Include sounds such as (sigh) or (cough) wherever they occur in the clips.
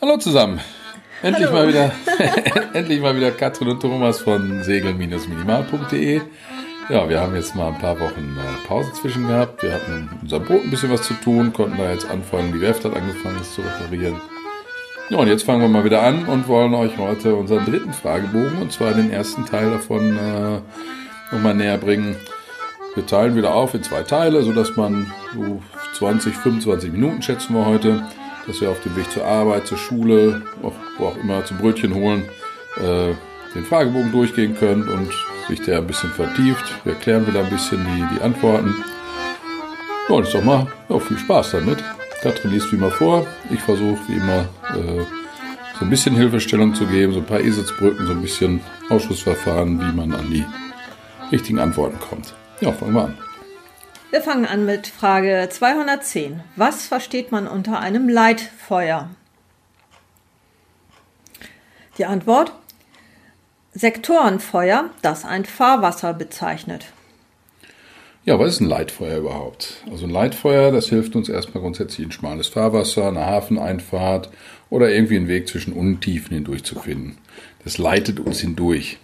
Hallo zusammen. Endlich Hallo. mal wieder, (laughs) endlich mal wieder Katrin und Thomas von segel-minimal.de. Ja, wir haben jetzt mal ein paar Wochen äh, Pause zwischen gehabt. Wir hatten in unserem Boot ein bisschen was zu tun, konnten da jetzt anfangen, die Werft hat angefangen, es zu reparieren. Ja, und jetzt fangen wir mal wieder an und wollen euch heute unseren dritten Fragebogen, und zwar den ersten Teil davon, äh, nochmal näher bringen. Wir teilen wieder auf in zwei Teile, sodass man so 20, 25 Minuten schätzen wir heute dass wir auf dem Weg zur Arbeit, zur Schule, auch, wo auch immer zum Brötchen holen, äh, den Fragebogen durchgehen können und sich der ein bisschen vertieft. Wir erklären wieder ein bisschen die, die Antworten. Ja, und ist doch mal ja, viel Spaß damit. Katrin liest wie immer vor. Ich versuche wie immer äh, so ein bisschen Hilfestellung zu geben, so ein paar Eselsbrücken, so ein bisschen Ausschussverfahren, wie man an die richtigen Antworten kommt. Ja, fangen wir an. Wir fangen an mit Frage 210. Was versteht man unter einem Leitfeuer? Die Antwort Sektorenfeuer, das ein Fahrwasser bezeichnet. Ja, was ist ein Leitfeuer überhaupt? Also ein Leitfeuer, das hilft uns erstmal grundsätzlich ein schmales Fahrwasser, eine Hafeneinfahrt oder irgendwie einen Weg zwischen Untiefen hindurch zu finden. Das leitet uns hindurch.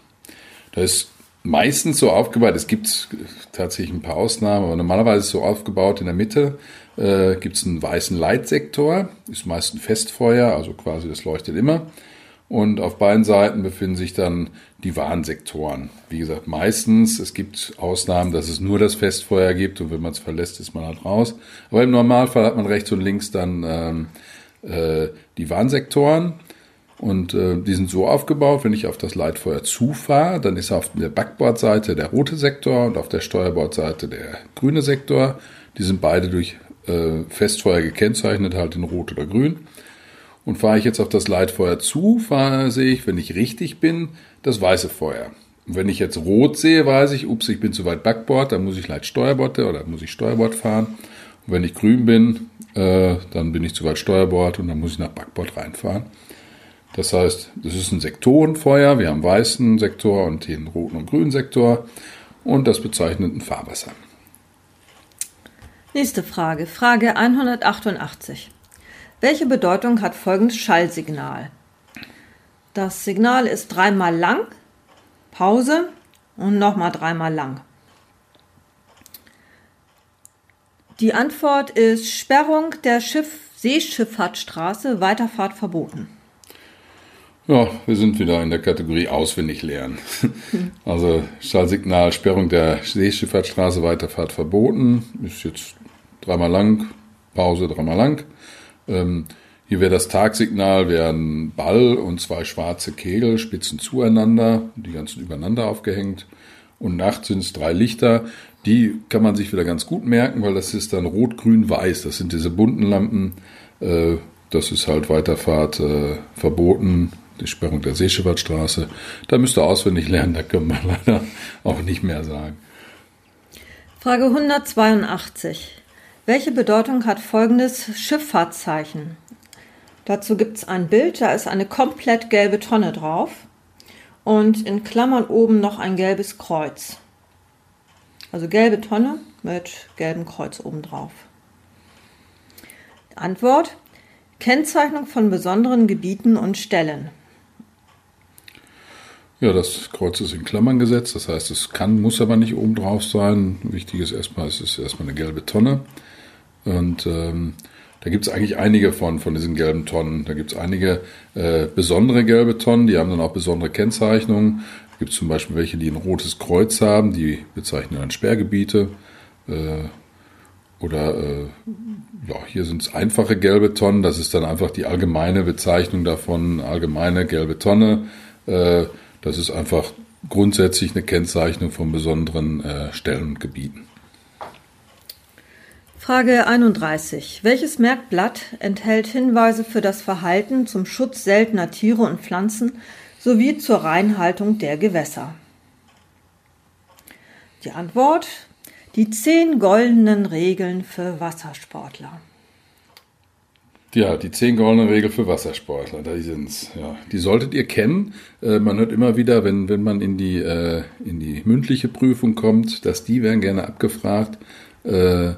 Da ist meistens so aufgebaut, es gibt tatsächlich ein paar Ausnahmen, aber normalerweise so aufgebaut, in der Mitte äh, gibt es einen weißen Leitsektor, ist meist ein Festfeuer, also quasi das leuchtet immer. Und auf beiden Seiten befinden sich dann die Warnsektoren. Wie gesagt, meistens, es gibt Ausnahmen, dass es nur das Festfeuer gibt und wenn man es verlässt, ist man halt raus. Aber im Normalfall hat man rechts und links dann ähm, äh, die Warnsektoren. Und äh, die sind so aufgebaut, wenn ich auf das Leitfeuer zufahre, dann ist auf der Backbordseite der rote Sektor und auf der Steuerbordseite der grüne Sektor. Die sind beide durch äh, Festfeuer gekennzeichnet, halt in rot oder grün. Und fahre ich jetzt auf das Leitfeuer zu, fahre, sehe ich, wenn ich richtig bin, das weiße Feuer. Und wenn ich jetzt rot sehe, weiß ich, ups, ich bin zu weit Backbord, dann muss ich Leitsteuerbord oder muss ich Steuerbord fahren. Und wenn ich grün bin, äh, dann bin ich zu weit Steuerbord und dann muss ich nach Backbord reinfahren. Das heißt, das ist ein Sektorenfeuer. Wir haben weißen Sektor und den roten und grünen Sektor. Und das bezeichnet ein Fahrwasser. Nächste Frage. Frage 188. Welche Bedeutung hat folgendes Schallsignal? Das Signal ist dreimal lang, Pause und nochmal dreimal lang. Die Antwort ist Sperrung der Schiff Seeschifffahrtsstraße, Weiterfahrt verboten. Ja, wir sind wieder in der Kategorie auswendig lernen. (laughs) Also Schallsignal, Sperrung der Seeschifffahrtsstraße, Weiterfahrt verboten. Ist jetzt dreimal lang, Pause dreimal lang. Ähm, hier wäre das Tagsignal, wären Ball und zwei schwarze Kegel, Spitzen zueinander, die ganzen übereinander aufgehängt. Und nachts sind es drei Lichter. Die kann man sich wieder ganz gut merken, weil das ist dann rot, grün, weiß. Das sind diese bunten Lampen. Äh, das ist halt Weiterfahrt äh, verboten die Sperrung der Seeschifffahrtsstraße. Da müsst ihr auswendig lernen, da können wir (laughs) leider auch nicht mehr sagen. Frage 182. Welche Bedeutung hat folgendes Schifffahrtszeichen? Dazu gibt es ein Bild, da ist eine komplett gelbe Tonne drauf und in Klammern oben noch ein gelbes Kreuz. Also gelbe Tonne mit gelbem Kreuz oben drauf. Antwort: Kennzeichnung von besonderen Gebieten und Stellen. Ja, das Kreuz ist in Klammern gesetzt, das heißt, es kann, muss aber nicht oben drauf sein. Wichtig ist erstmal, es ist erstmal eine gelbe Tonne. Und ähm, da gibt es eigentlich einige von, von diesen gelben Tonnen. Da gibt es einige äh, besondere gelbe Tonnen, die haben dann auch besondere Kennzeichnungen. Da gibt es zum Beispiel welche, die ein rotes Kreuz haben, die bezeichnen dann Sperrgebiete. Äh, oder äh, ja, hier sind es einfache gelbe Tonnen, das ist dann einfach die allgemeine Bezeichnung davon, allgemeine gelbe Tonne. Äh, das ist einfach grundsätzlich eine Kennzeichnung von besonderen äh, Stellen und Gebieten. Frage 31. Welches Merkblatt enthält Hinweise für das Verhalten zum Schutz seltener Tiere und Pflanzen sowie zur Reinhaltung der Gewässer? Die Antwort die zehn goldenen Regeln für Wassersportler. Ja, die zehn goldenen Regeln für Wassersportler, da sind's. Ja, die solltet ihr kennen. Äh, man hört immer wieder, wenn, wenn man in die, äh, in die mündliche Prüfung kommt, dass die werden gerne abgefragt. Äh,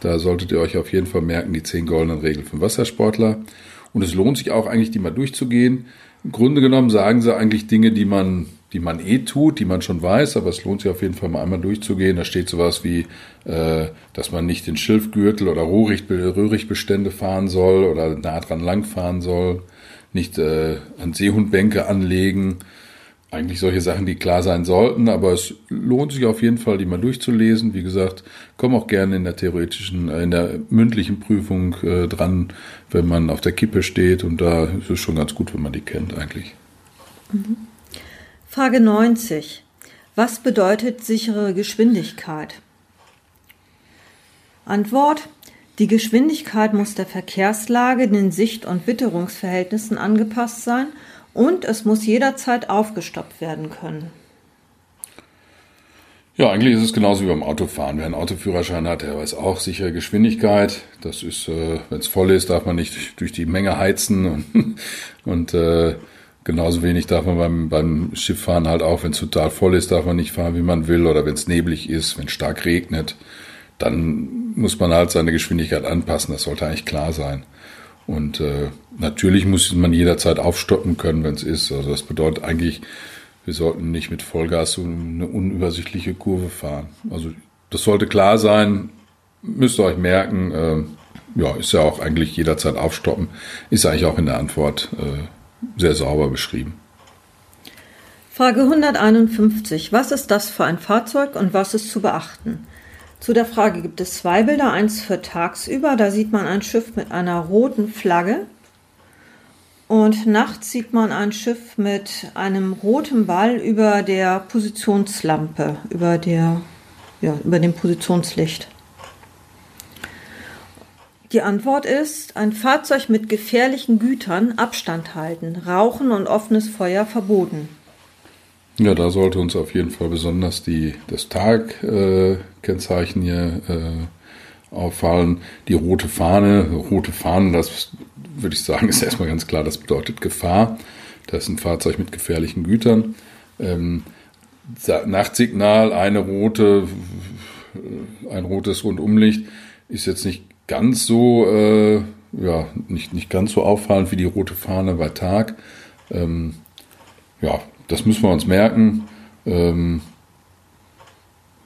da solltet ihr euch auf jeden Fall merken, die zehn goldenen Regeln für Wassersportler. Und es lohnt sich auch eigentlich, die mal durchzugehen. Im Grunde genommen sagen sie eigentlich Dinge, die man, die man eh tut, die man schon weiß, aber es lohnt sich auf jeden Fall mal einmal durchzugehen. Da steht sowas wie, äh, dass man nicht den Schilfgürtel oder Röhrichtbestände fahren soll oder nah dran langfahren soll, nicht äh, an Seehundbänke anlegen, eigentlich solche Sachen, die klar sein sollten, aber es lohnt sich auf jeden Fall, die mal durchzulesen. Wie gesagt, komm auch gerne in der theoretischen, äh, in der mündlichen Prüfung äh, dran, wenn man auf der Kippe steht und da ist es schon ganz gut, wenn man die kennt eigentlich. Mhm. Frage 90. Was bedeutet sichere Geschwindigkeit? Antwort. Die Geschwindigkeit muss der Verkehrslage, den Sicht- und Witterungsverhältnissen angepasst sein – und es muss jederzeit aufgestoppt werden können. Ja, eigentlich ist es genauso wie beim Autofahren. Wer einen Autoführerschein hat, der weiß auch sichere Geschwindigkeit. Das ist, äh, wenn es voll ist, darf man nicht durch die Menge heizen und, (laughs) und äh, genauso wenig darf man beim, beim Schifffahren halt auch, wenn es total voll ist, darf man nicht fahren, wie man will oder wenn es neblig ist, wenn es stark regnet, dann muss man halt seine Geschwindigkeit anpassen. Das sollte eigentlich klar sein. Und äh, natürlich muss man jederzeit aufstoppen können, wenn es ist. Also das bedeutet eigentlich, wir sollten nicht mit Vollgas so eine unübersichtliche Kurve fahren. Also das sollte klar sein, müsst ihr euch merken. Äh, ja, ist ja auch eigentlich jederzeit aufstoppen. Ist eigentlich auch in der Antwort äh, sehr sauber beschrieben. Frage 151. Was ist das für ein Fahrzeug und was ist zu beachten? Zu der Frage gibt es zwei Bilder, eins für tagsüber, da sieht man ein Schiff mit einer roten Flagge und nachts sieht man ein Schiff mit einem roten Ball über der Positionslampe, über, der, ja, über dem Positionslicht. Die Antwort ist, ein Fahrzeug mit gefährlichen Gütern Abstand halten, Rauchen und offenes Feuer verboten. Ja, da sollte uns auf jeden Fall besonders die, das Tag-Kennzeichen äh, hier äh, auffallen. Die rote Fahne, rote Fahnen, das würde ich sagen, (laughs) ist erstmal ganz klar, das bedeutet Gefahr. Das ist ein Fahrzeug mit gefährlichen Gütern. Ähm, Nachtsignal, eine rote, ein rotes Rundumlicht ist jetzt nicht ganz so, äh, ja, nicht, nicht ganz so auffallend wie die rote Fahne bei Tag. Ähm, ja, das müssen wir uns merken. Ähm,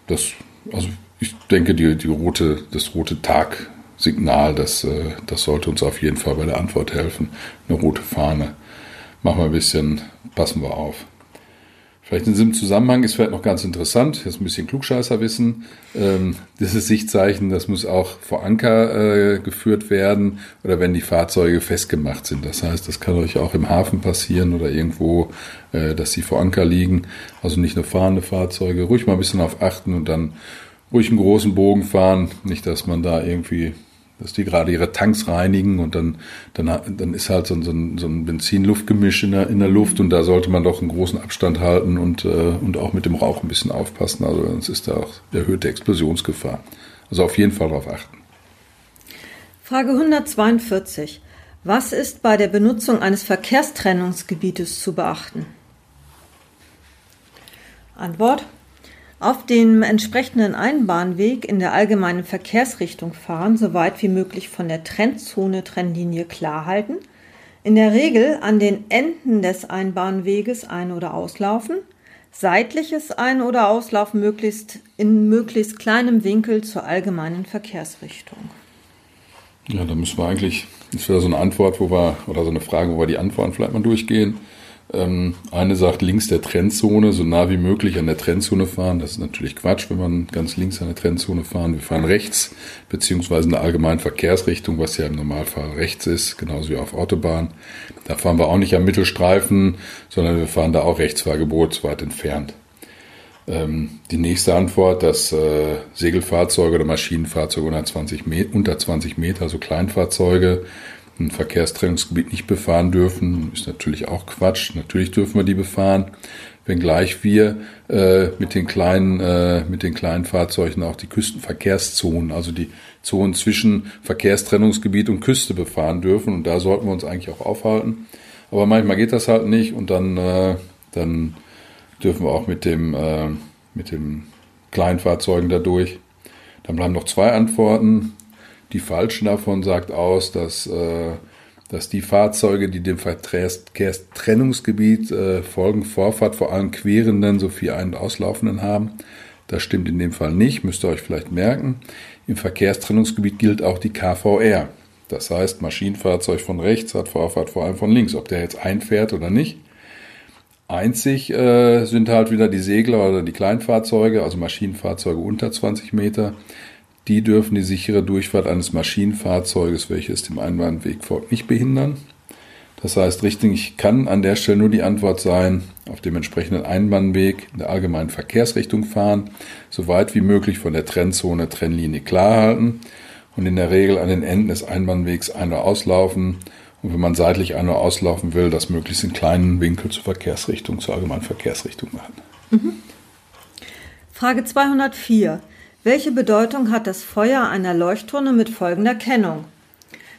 das, also ich denke, die, die rote, das rote Tagsignal, das, äh, das sollte uns auf jeden Fall bei der Antwort helfen. Eine rote Fahne. Machen wir ein bisschen, passen wir auf. Vielleicht in diesem Zusammenhang ist vielleicht noch ganz interessant, jetzt ein bisschen Klugscheißerwissen. Ähm, dieses Sichtzeichen, das muss auch vor Anker äh, geführt werden oder wenn die Fahrzeuge festgemacht sind. Das heißt, das kann euch auch im Hafen passieren oder irgendwo, äh, dass sie vor Anker liegen. Also nicht nur fahrende Fahrzeuge, ruhig mal ein bisschen auf achten und dann ruhig einen großen Bogen fahren. Nicht, dass man da irgendwie dass die gerade ihre Tanks reinigen und dann, dann, dann ist halt so, ein, so ein, Benzin-Luftgemisch in der, in der Luft und da sollte man doch einen großen Abstand halten und, äh, und auch mit dem Rauch ein bisschen aufpassen. Also sonst ist da auch erhöhte Explosionsgefahr. Also auf jeden Fall darauf achten. Frage 142. Was ist bei der Benutzung eines Verkehrstrennungsgebietes zu beachten? Antwort. Auf dem entsprechenden Einbahnweg in der allgemeinen Verkehrsrichtung fahren, so weit wie möglich von der Trennzone Trennlinie klar halten. In der Regel an den Enden des Einbahnweges ein- oder auslaufen. Seitliches Ein- oder Auslaufen möglichst in möglichst kleinem Winkel zur allgemeinen Verkehrsrichtung. Ja, da müssen wir eigentlich, das wäre so eine Antwort, wo wir, oder so eine Frage, wo wir die Antworten vielleicht mal durchgehen. Ähm, eine sagt links der Trennzone, so nah wie möglich an der Trennzone fahren. Das ist natürlich Quatsch, wenn man ganz links an der Trennzone fahren. Wir fahren rechts, beziehungsweise in der allgemeinen Verkehrsrichtung, was ja im Normalfall rechts ist, genauso wie auf Autobahn. Da fahren wir auch nicht am Mittelstreifen, sondern wir fahren da auch Rechtsfahrgebot weit entfernt. Ähm, die nächste Antwort, dass äh, Segelfahrzeuge oder Maschinenfahrzeuge unter 20, unter 20 Meter, also Kleinfahrzeuge, ein Verkehrstrennungsgebiet nicht befahren dürfen, ist natürlich auch Quatsch. Natürlich dürfen wir die befahren, wenngleich wir äh, mit den kleinen äh, mit den kleinen Fahrzeugen auch die Küstenverkehrszonen, also die Zonen zwischen Verkehrstrennungsgebiet und Küste befahren dürfen und da sollten wir uns eigentlich auch aufhalten. Aber manchmal geht das halt nicht und dann äh, dann dürfen wir auch mit dem äh, mit dem kleinen Fahrzeugen dadurch. Dann bleiben noch zwei Antworten. Die falsche davon sagt aus, dass, äh, dass die Fahrzeuge, die dem Verkehrstrennungsgebiet äh, folgen, Vorfahrt vor allem querenden sowie ein- und auslaufenden haben. Das stimmt in dem Fall nicht, müsst ihr euch vielleicht merken. Im Verkehrstrennungsgebiet gilt auch die KVR. Das heißt, Maschinenfahrzeug von rechts hat Vorfahrt vor allem von links, ob der jetzt einfährt oder nicht. Einzig äh, sind halt wieder die Segler oder die Kleinfahrzeuge, also Maschinenfahrzeuge unter 20 Meter. Die dürfen die sichere Durchfahrt eines Maschinenfahrzeuges, welches dem Einbahnweg folgt, nicht behindern. Das heißt, richtig kann an der Stelle nur die Antwort sein, auf dem entsprechenden Einbahnweg in der allgemeinen Verkehrsrichtung fahren, so weit wie möglich von der Trennzone Trennlinie klar halten und in der Regel an den Enden des Einbahnwegs ein- oder auslaufen und wenn man seitlich ein- oder auslaufen will, das möglichst in kleinen Winkel zur Verkehrsrichtung, zur allgemeinen Verkehrsrichtung machen. Mhm. Frage 204. Welche Bedeutung hat das Feuer einer Leuchtturne mit folgender Kennung?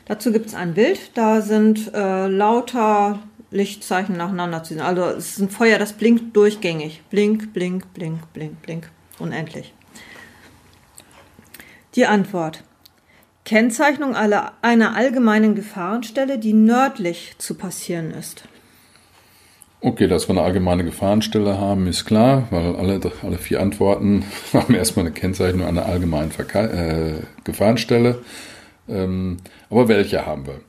Dazu gibt es ein Bild, da sind äh, lauter Lichtzeichen nacheinander zu sehen. Also es ist ein Feuer, das blinkt durchgängig. Blink, blink, blink, blink, blink. Unendlich. Die Antwort. Kennzeichnung einer allgemeinen Gefahrenstelle, die nördlich zu passieren ist. Okay, dass wir eine allgemeine Gefahrenstelle haben, ist klar, weil alle, alle vier Antworten (laughs) haben erstmal eine Kennzeichnung einer allgemeinen Verke äh, Gefahrenstelle. Ähm, aber welche haben wir?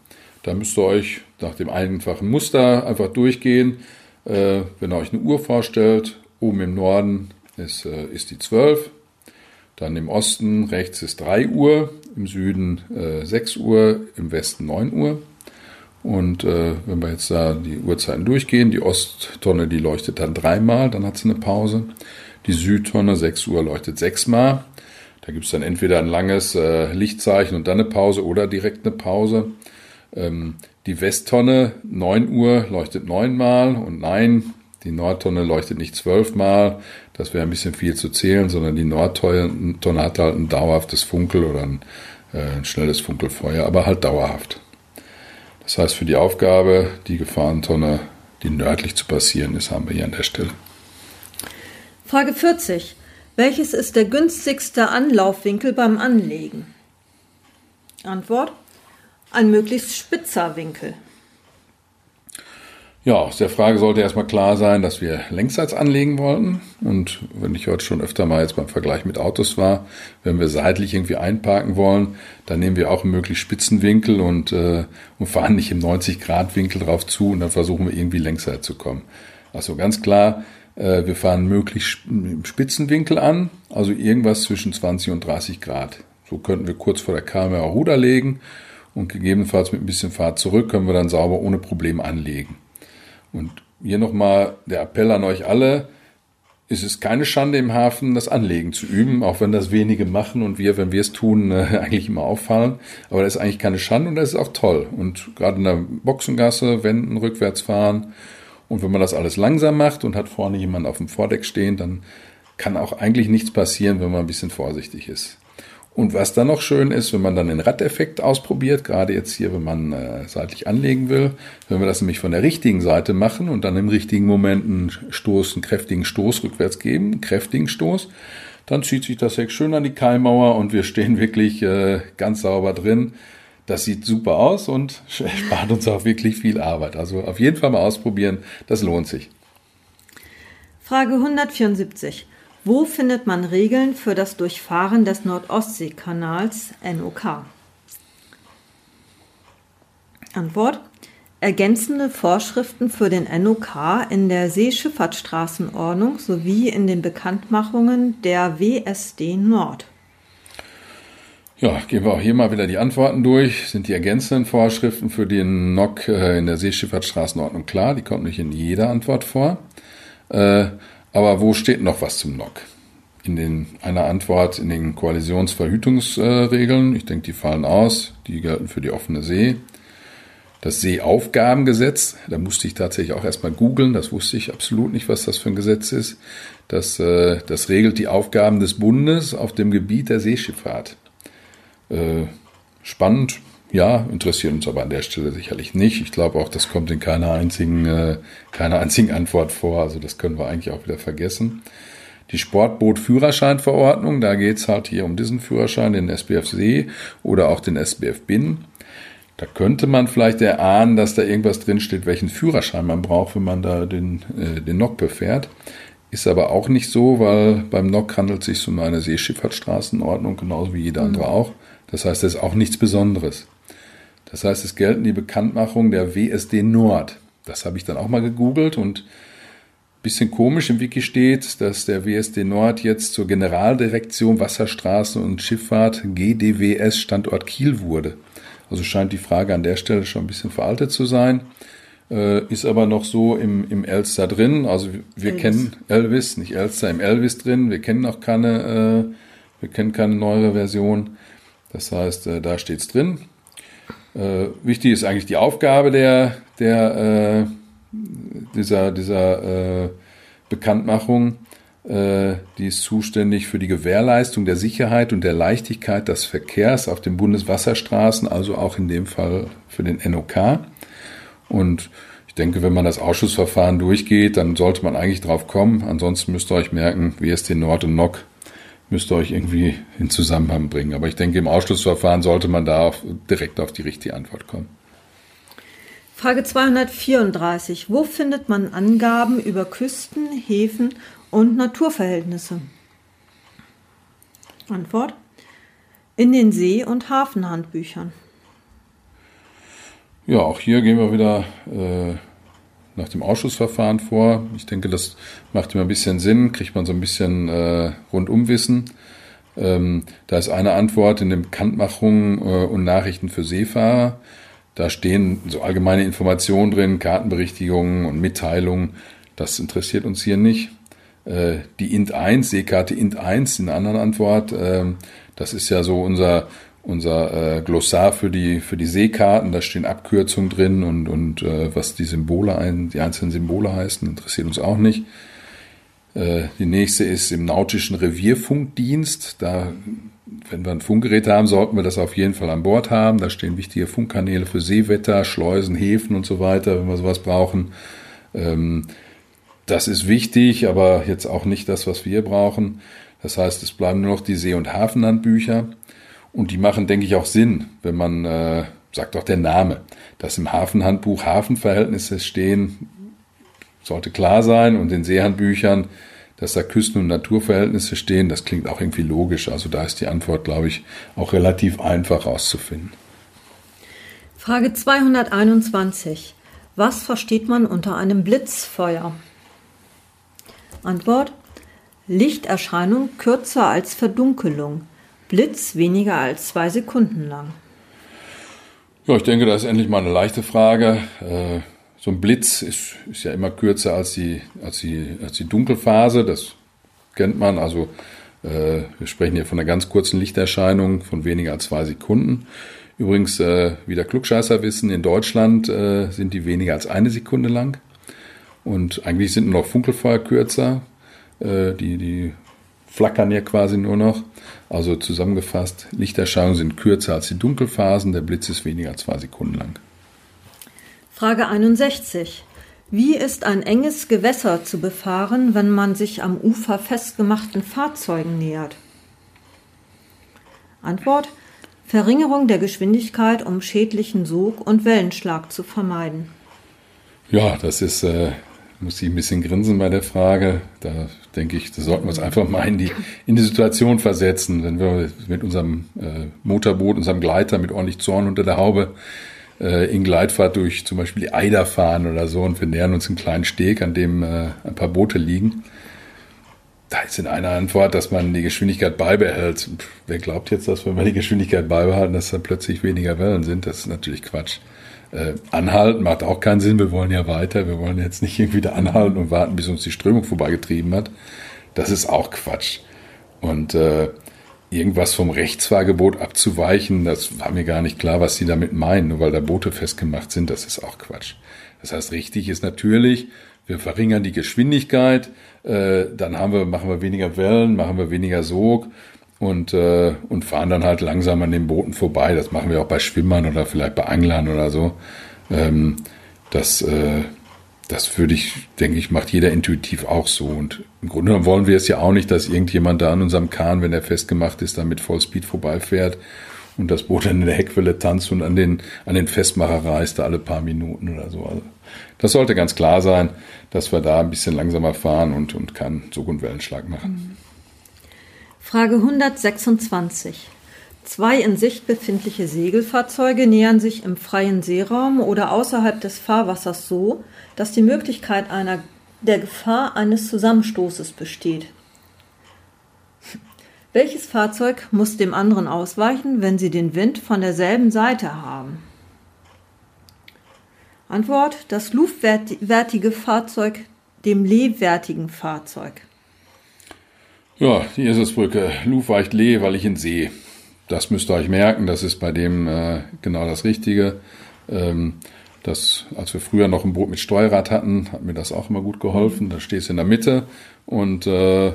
Da müsst ihr euch nach dem einfachen Muster einfach durchgehen. Äh, wenn ihr euch eine Uhr vorstellt, oben im Norden ist, äh, ist die 12, dann im Osten rechts ist 3 Uhr, im Süden äh, 6 Uhr, im Westen 9 Uhr. Und äh, wenn wir jetzt da die Uhrzeiten durchgehen, die Osttonne, die leuchtet dann dreimal, dann hat sie eine Pause. Die Südtonne, 6 Uhr, leuchtet sechsmal. Da gibt es dann entweder ein langes äh, Lichtzeichen und dann eine Pause oder direkt eine Pause. Ähm, die Westtonne, 9 Uhr, leuchtet neunmal und nein, die Nordtonne leuchtet nicht zwölfmal. Das wäre ein bisschen viel zu zählen, sondern die Nordtonne hat halt ein dauerhaftes Funkel oder ein, äh, ein schnelles Funkelfeuer, aber halt dauerhaft. Das heißt, für die Aufgabe, die Gefahrentonne, die nördlich zu passieren ist, haben wir hier an der Stelle. Frage 40. Welches ist der günstigste Anlaufwinkel beim Anlegen? Antwort. Ein möglichst spitzer Winkel. Ja, aus der Frage sollte erstmal klar sein, dass wir längsseits anlegen wollten. Und wenn ich heute schon öfter mal jetzt beim Vergleich mit Autos war, wenn wir seitlich irgendwie einparken wollen, dann nehmen wir auch einen möglichst spitzen Winkel und, äh, und fahren nicht im 90-Grad-Winkel drauf zu und dann versuchen wir irgendwie längsseits zu kommen. Also ganz klar, äh, wir fahren möglichst im Spitzenwinkel an, also irgendwas zwischen 20 und 30 Grad. So könnten wir kurz vor der Kamera Ruder legen und gegebenenfalls mit ein bisschen Fahrt zurück können wir dann sauber ohne Problem anlegen. Und hier nochmal der Appell an euch alle. Es ist keine Schande im Hafen, das Anlegen zu üben, auch wenn das wenige machen und wir, wenn wir es tun, äh, (laughs) eigentlich immer auffallen. Aber das ist eigentlich keine Schande und das ist auch toll. Und gerade in der Boxengasse, wenden, rückwärts fahren. Und wenn man das alles langsam macht und hat vorne jemand auf dem Vordeck stehen, dann kann auch eigentlich nichts passieren, wenn man ein bisschen vorsichtig ist. Und was dann noch schön ist, wenn man dann den Radeffekt ausprobiert, gerade jetzt hier, wenn man äh, seitlich anlegen will, wenn wir das nämlich von der richtigen Seite machen und dann im richtigen Moment einen Stoß, einen kräftigen Stoß rückwärts geben, einen kräftigen Stoß, dann zieht sich das Heck schön an die Keimauer und wir stehen wirklich äh, ganz sauber drin. Das sieht super aus und (laughs) spart uns auch wirklich viel Arbeit. Also auf jeden Fall mal ausprobieren, das lohnt sich. Frage 174. Wo findet man Regeln für das Durchfahren des Nordostseekanals NOK? Antwort. Ergänzende Vorschriften für den NOK in der Seeschifffahrtsstraßenordnung sowie in den Bekanntmachungen der WSD Nord. Ja, gehen wir auch hier mal wieder die Antworten durch. Sind die ergänzenden Vorschriften für den NOC äh, in der Seeschifffahrtsstraßenordnung klar? Die kommt nicht in jeder Antwort vor. Äh, aber wo steht noch was zum NOC? In den, einer Antwort in den Koalitionsverhütungsregeln. Ich denke, die fallen aus. Die gelten für die offene See. Das Seeaufgabengesetz, da musste ich tatsächlich auch erstmal googeln, das wusste ich absolut nicht, was das für ein Gesetz ist. Das, äh, das regelt die Aufgaben des Bundes auf dem Gebiet der Seeschifffahrt. Äh, spannend, ja, interessiert uns aber an der Stelle sicherlich nicht. Ich glaube auch, das kommt in keiner einzigen, äh, keiner einzigen Antwort vor. Also das können wir eigentlich auch wieder vergessen. Die Sportboot-Führerscheinverordnung, da geht's halt hier um diesen Führerschein, den SBF See oder auch den SBF Bin. Da könnte man vielleicht erahnen, dass da irgendwas drinsteht, welchen Führerschein man braucht, wenn man da den, äh, den NOC befährt. Ist aber auch nicht so, weil beim NOC handelt es sich um eine Seeschifffahrtsstraßenordnung, genauso wie jeder andere auch. Das heißt, das ist auch nichts Besonderes. Das heißt, es gelten die Bekanntmachung der WSD Nord. Das habe ich dann auch mal gegoogelt und bisschen komisch im Wiki steht, dass der WSD Nord jetzt zur Generaldirektion Wasserstraßen und Schifffahrt GDWS Standort Kiel wurde. Also scheint die Frage an der Stelle schon ein bisschen veraltet zu sein. Äh, ist aber noch so im, im Elster drin. Also wir Elvis. kennen Elvis, nicht Elster, im Elvis drin. Wir kennen noch keine, äh, wir kennen keine neuere Version. Das heißt, äh, da steht's drin. Äh, wichtig ist eigentlich die Aufgabe der, der äh, dieser, dieser äh, Bekanntmachung. Äh, die ist zuständig für die Gewährleistung der Sicherheit und der Leichtigkeit des Verkehrs auf den Bundeswasserstraßen, also auch in dem Fall für den NOK. Und ich denke, wenn man das Ausschussverfahren durchgeht, dann sollte man eigentlich drauf kommen. Ansonsten müsst ihr euch merken, WST Nord und NOC müsst ihr euch irgendwie in Zusammenhang bringen. Aber ich denke, im Ausschlussverfahren sollte man da auch direkt auf die richtige Antwort kommen. Frage 234. Wo findet man Angaben über Küsten, Häfen und Naturverhältnisse? Antwort. In den See- und Hafenhandbüchern. Ja, auch hier gehen wir wieder äh, nach dem Ausschussverfahren vor. Ich denke, das macht immer ein bisschen Sinn, kriegt man so ein bisschen äh, Rundumwissen. Ähm, da ist eine Antwort in den Bekanntmachungen äh, und Nachrichten für Seefahrer. Da stehen so allgemeine Informationen drin, Kartenberichtigungen und Mitteilungen. Das interessiert uns hier nicht. Äh, die INT 1, Seekarte INT 1, in einer anderen Antwort, ähm, das ist ja so unser, unser äh, Glossar für die, für die Seekarten. Da stehen Abkürzungen drin und, und äh, was die Symbole, die einzelnen Symbole heißen, interessiert uns auch nicht. Die nächste ist im nautischen Revierfunkdienst. Da wenn wir ein Funkgerät haben, sollten wir das auf jeden Fall an Bord haben. Da stehen wichtige Funkkanäle für Seewetter, Schleusen, Häfen und so weiter, wenn wir sowas brauchen. Ähm, das ist wichtig, aber jetzt auch nicht das, was wir brauchen. Das heißt, es bleiben nur noch die See- und Hafenlandbücher. Und die machen, denke ich, auch Sinn, wenn man, äh, sagt auch der Name, dass im Hafenhandbuch Hafenverhältnisse stehen, sollte klar sein. Und in Seehandbüchern dass da Küsten- und Naturverhältnisse stehen, das klingt auch irgendwie logisch. Also da ist die Antwort, glaube ich, auch relativ einfach auszufinden. Frage 221. Was versteht man unter einem Blitzfeuer? Antwort. Lichterscheinung kürzer als Verdunkelung. Blitz weniger als zwei Sekunden lang. Ja, ich denke, das ist endlich mal eine leichte Frage. Äh, so ein Blitz ist, ist ja immer kürzer als die, als, die, als die Dunkelphase. Das kennt man. Also äh, wir sprechen hier von einer ganz kurzen Lichterscheinung von weniger als zwei Sekunden. Übrigens, äh, wie der Klugscheißer wissen, in Deutschland sind die weniger als eine Sekunde lang. Und eigentlich sind nur noch Funkelfeuer kürzer. Die, die flackern ja quasi nur noch. Also zusammengefasst, Lichterscheinungen sind kürzer als die Dunkelphasen. Der Blitz ist weniger als zwei Sekunden lang. Frage 61. Wie ist ein enges Gewässer zu befahren, wenn man sich am Ufer festgemachten Fahrzeugen nähert? Antwort. Verringerung der Geschwindigkeit, um schädlichen Sog und Wellenschlag zu vermeiden. Ja, das ist, äh, muss ich ein bisschen grinsen bei der Frage. Da denke ich, da sollten wir uns einfach mal in die, in die Situation versetzen. Wenn wir mit unserem äh, Motorboot, unserem Gleiter mit ordentlich Zorn unter der Haube äh, in Gleitfahrt durch zum Beispiel die Eider fahren oder so und wir nähern uns einen kleinen Steg, an dem äh, ein paar Boote liegen. Da ist in einer Antwort, dass man die Geschwindigkeit beibehält. Wer glaubt jetzt, dass wenn wir die Geschwindigkeit beibehalten, dass dann plötzlich weniger Wellen sind? Das ist natürlich Quatsch. Äh, anhalten macht auch keinen Sinn. Wir wollen ja weiter. Wir wollen jetzt nicht irgendwie da anhalten und warten, bis uns die Strömung vorbeigetrieben hat. Das ist auch Quatsch. Und äh, irgendwas vom Rechtsfahrgebot abzuweichen, das war mir gar nicht klar, was sie damit meinen, nur weil da Boote festgemacht sind, das ist auch Quatsch. Das heißt, richtig ist natürlich, wir verringern die Geschwindigkeit, äh, dann haben wir, machen wir weniger Wellen, machen wir weniger Sog und, äh, und fahren dann halt langsam an den Booten vorbei. Das machen wir auch bei Schwimmern oder vielleicht bei Anglern oder so. Ähm, das, äh, das würde ich, denke ich, macht jeder intuitiv auch so. Und im Grunde genommen wollen wir es ja auch nicht, dass irgendjemand da an unserem Kahn, wenn er festgemacht ist, dann mit Vollspeed vorbeifährt und das Boot dann in der Heckwelle tanzt und an den, an den Festmacher reist, alle paar Minuten oder so. Also das sollte ganz klar sein, dass wir da ein bisschen langsamer fahren und, und keinen Zug- und Wellenschlag machen. Frage 126. Zwei in Sicht befindliche Segelfahrzeuge nähern sich im freien Seeraum oder außerhalb des Fahrwassers so, dass die Möglichkeit einer, der Gefahr eines Zusammenstoßes besteht. (laughs) Welches Fahrzeug muss dem anderen ausweichen, wenn sie den Wind von derselben Seite haben? Antwort: Das luftwertige Fahrzeug dem lehwertigen Fahrzeug. Ja, die Eselsbrücke. Luft weicht Lee, weil ich ihn sehe. Das müsst ihr euch merken, das ist bei dem äh, genau das Richtige. Ähm, das, als wir früher noch ein Boot mit Steuerrad hatten, hat mir das auch immer gut geholfen. Da stehst du in der Mitte und äh,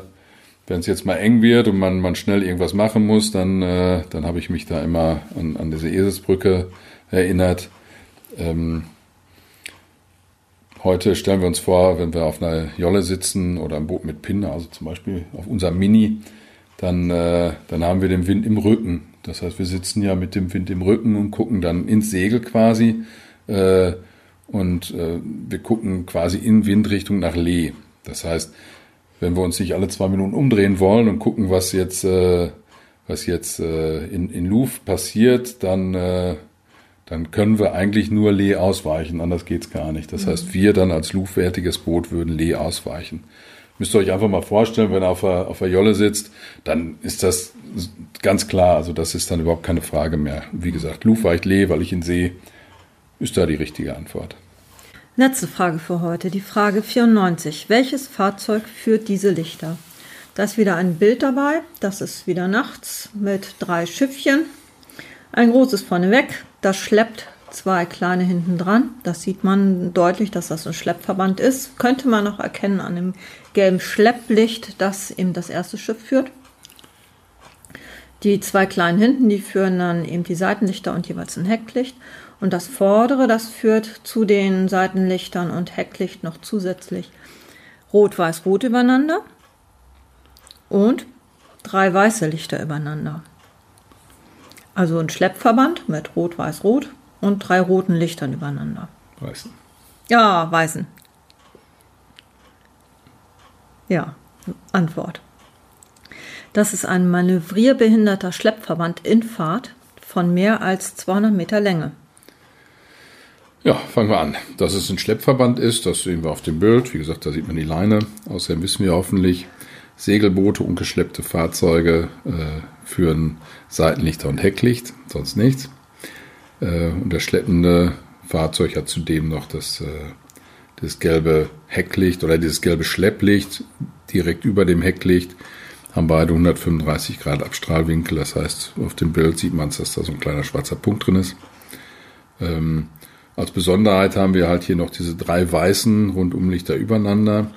wenn es jetzt mal eng wird und man, man schnell irgendwas machen muss, dann, äh, dann habe ich mich da immer an, an diese Eselsbrücke erinnert. Ähm, heute stellen wir uns vor, wenn wir auf einer Jolle sitzen oder ein Boot mit Pinne, also zum Beispiel auf unserem Mini, dann, äh, dann haben wir den Wind im Rücken. Das heißt, wir sitzen ja mit dem Wind im Rücken und gucken dann ins Segel quasi. Äh, und äh, wir gucken quasi in Windrichtung nach Lee. Das heißt, wenn wir uns nicht alle zwei Minuten umdrehen wollen und gucken, was jetzt, äh, was jetzt äh, in, in Louvre passiert, dann, äh, dann können wir eigentlich nur Lee ausweichen, anders geht's gar nicht. Das mhm. heißt, wir dann als Louvre-wertiges Boot würden Lee ausweichen. Müsst ihr euch einfach mal vorstellen, wenn er auf der, auf der Jolle sitzt, dann ist das ganz klar. Also das ist dann überhaupt keine Frage mehr. Wie gesagt, Louvre weicht Lee, weil ich ihn sehe, ist da die richtige Antwort. Letzte Frage für heute, die Frage 94. Welches Fahrzeug führt diese Lichter? Da ist wieder ein Bild dabei, das ist wieder nachts mit drei Schiffchen. Ein großes vorneweg, das schleppt zwei kleine hinten dran. Das sieht man deutlich, dass das ein Schleppverband ist. Könnte man noch erkennen an dem gelben Schlepplicht, das eben das erste Schiff führt. Die zwei kleinen hinten, die führen dann eben die Seitenlichter und jeweils ein Hecklicht. Und das vordere, das führt zu den Seitenlichtern und Hecklicht noch zusätzlich rot-weiß-rot übereinander und drei weiße Lichter übereinander. Also ein Schleppverband mit rot-weiß-rot und drei roten Lichtern übereinander. Weißen. Ja, weißen. Ja, Antwort. Das ist ein manövrierbehinderter Schleppverband in Fahrt von mehr als 200 Meter Länge. Ja, fangen wir an. Dass es ein Schleppverband ist, das sehen wir auf dem Bild. Wie gesagt, da sieht man die Leine. Außerdem wissen wir hoffentlich, Segelboote und geschleppte Fahrzeuge äh, führen Seitenlichter und Hecklicht, sonst nichts. Äh, und das schleppende Fahrzeug hat zudem noch das, äh, das gelbe Hecklicht oder dieses gelbe Schlepplicht direkt über dem Hecklicht. Haben beide 135 Grad Abstrahlwinkel. Das heißt, auf dem Bild sieht man, dass da so ein kleiner schwarzer Punkt drin ist. Ähm, als Besonderheit haben wir halt hier noch diese drei weißen Rundumlichter übereinander.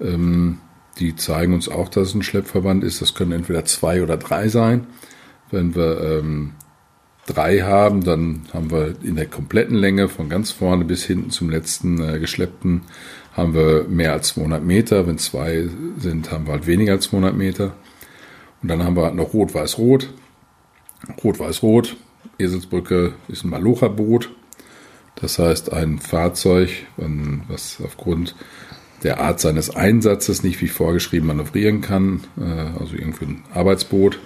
Ähm, die zeigen uns auch, dass es ein Schleppverband ist. Das können entweder zwei oder drei sein. Wenn wir ähm, drei haben, dann haben wir in der kompletten Länge von ganz vorne bis hinten zum letzten äh, geschleppten haben wir mehr als 200 Meter. Wenn zwei sind, haben wir halt weniger als 200 Meter. Und dann haben wir halt noch Rot-Weiß-Rot. Rot-Weiß-Rot. Eselsbrücke ist ein Malocha-Boot. Das heißt, ein Fahrzeug, was aufgrund der Art seines Einsatzes nicht wie vorgeschrieben manövrieren kann, äh, also irgendwie ein Arbeitsboot.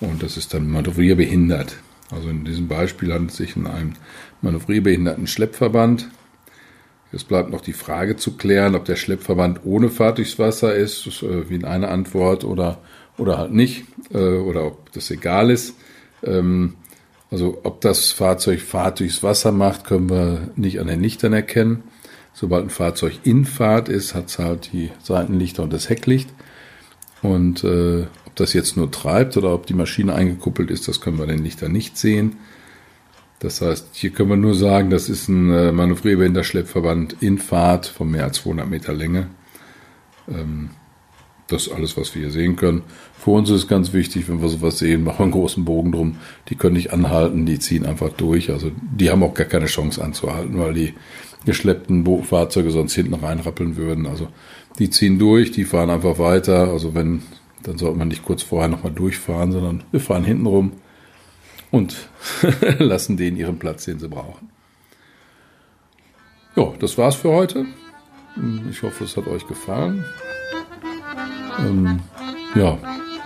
Und das ist dann manövrierbehindert. Also in diesem Beispiel handelt es sich um einen manövrierbehinderten Schleppverband. Es bleibt noch die Frage zu klären, ob der Schleppverband ohne Fahrt durchs Wasser ist, äh, wie in einer Antwort, oder, oder halt nicht, äh, oder ob das egal ist. Ähm, also ob das Fahrzeug Fahrt durchs Wasser macht, können wir nicht an den Lichtern erkennen. Sobald ein Fahrzeug in Fahrt ist, hat es halt die Seitenlichter und das Hecklicht. Und äh, ob das jetzt nur treibt oder ob die Maschine eingekuppelt ist, das können wir den Lichtern nicht sehen. Das heißt, hier können wir nur sagen, das ist ein äh, manövrierbehinderter Schleppverband in Fahrt von mehr als 200 Meter Länge. Ähm, das ist alles, was wir hier sehen können. Für uns ist es ganz wichtig, wenn wir sowas sehen, machen wir einen großen Bogen drum. Die können nicht anhalten, die ziehen einfach durch. Also die haben auch gar keine Chance anzuhalten, weil die geschleppten Fahrzeuge sonst hinten reinrappeln würden. Also die ziehen durch, die fahren einfach weiter. Also wenn, dann sollte man nicht kurz vorher nochmal durchfahren, sondern wir fahren hinten rum und (laughs) lassen denen ihren Platz, den sie brauchen. Ja, das war's für heute. Ich hoffe, es hat euch gefallen. Ähm, ja,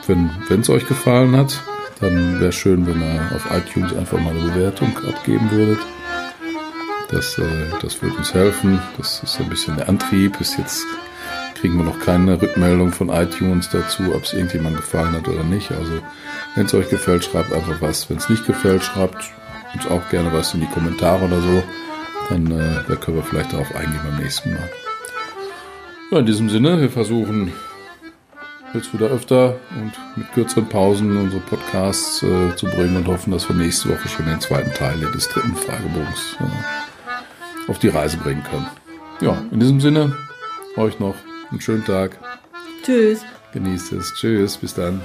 wenn es euch gefallen hat, dann wäre schön, wenn ihr auf iTunes einfach mal eine Bewertung abgeben würdet. Das, äh, das würde uns helfen. Das ist ein bisschen der Antrieb. Bis jetzt kriegen wir noch keine Rückmeldung von iTunes dazu, ob es irgendjemand gefallen hat oder nicht. Also, wenn es euch gefällt, schreibt einfach was. Wenn es nicht gefällt, schreibt uns auch gerne was in die Kommentare oder so. Dann äh, da können wir vielleicht darauf eingehen beim nächsten Mal. Ja, in diesem Sinne, wir versuchen jetzt wieder öfter und mit kürzeren Pausen unsere Podcasts äh, zu bringen und hoffen, dass wir nächste Woche schon den zweiten Teil des dritten Fragebogens äh, auf die Reise bringen können. Ja, in diesem Sinne, euch noch einen schönen Tag. Tschüss. Genießt es. Tschüss, bis dann.